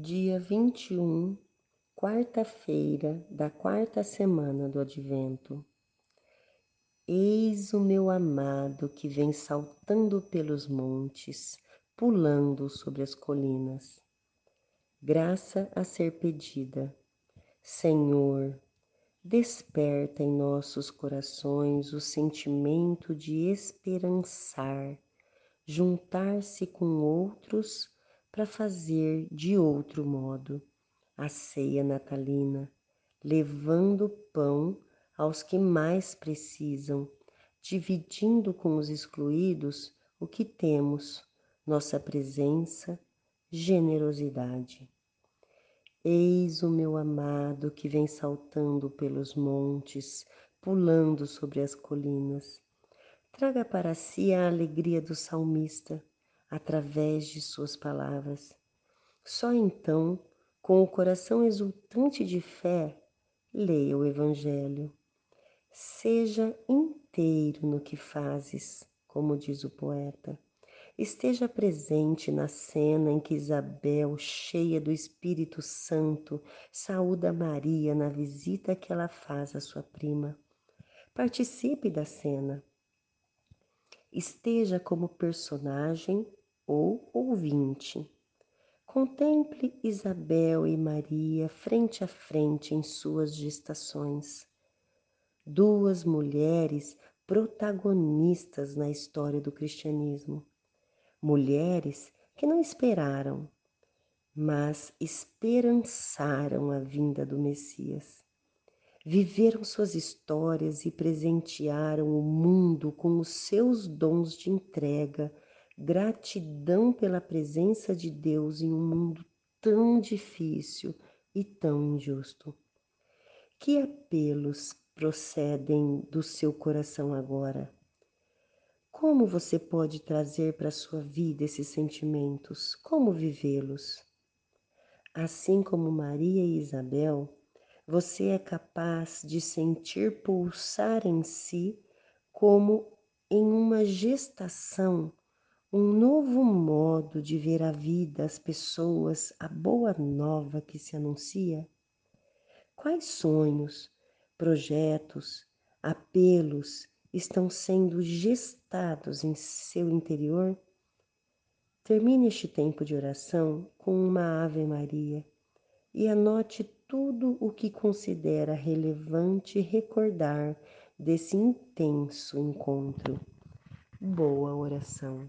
dia 21, quarta-feira da quarta semana do Advento. Eis o meu amado que vem saltando pelos montes, pulando sobre as colinas. Graça a ser pedida. Senhor, desperta em nossos corações o sentimento de esperançar, juntar-se com outros para fazer de outro modo a ceia natalina, levando pão aos que mais precisam, dividindo com os excluídos o que temos, nossa presença, generosidade. Eis o meu amado que vem saltando pelos montes, pulando sobre as colinas. Traga para si a alegria do salmista, através de suas palavras. Só então, com o coração exultante de fé, leia o Evangelho. Seja inteiro no que fazes, como diz o poeta. Esteja presente na cena em que Isabel, cheia do Espírito Santo, saúda Maria na visita que ela faz à sua prima. Participe da cena. Esteja como personagem ou ouvinte. Contemple Isabel e Maria frente a frente em suas gestações. Duas mulheres protagonistas na história do cristianismo. Mulheres que não esperaram, mas esperançaram a vinda do Messias. Viveram suas histórias e presentearam o mundo com os seus dons de entrega gratidão pela presença de Deus em um mundo tão difícil e tão injusto. Que apelos procedem do seu coração agora? Como você pode trazer para a sua vida esses sentimentos? Como vivê-los? Assim como Maria e Isabel, você é capaz de sentir pulsar em si como em uma gestação um novo modo de ver a vida, as pessoas, a boa nova que se anuncia? Quais sonhos, projetos, apelos estão sendo gestados em seu interior? Termine este tempo de oração com uma Ave Maria e anote tudo o que considera relevante recordar desse intenso encontro. Boa oração.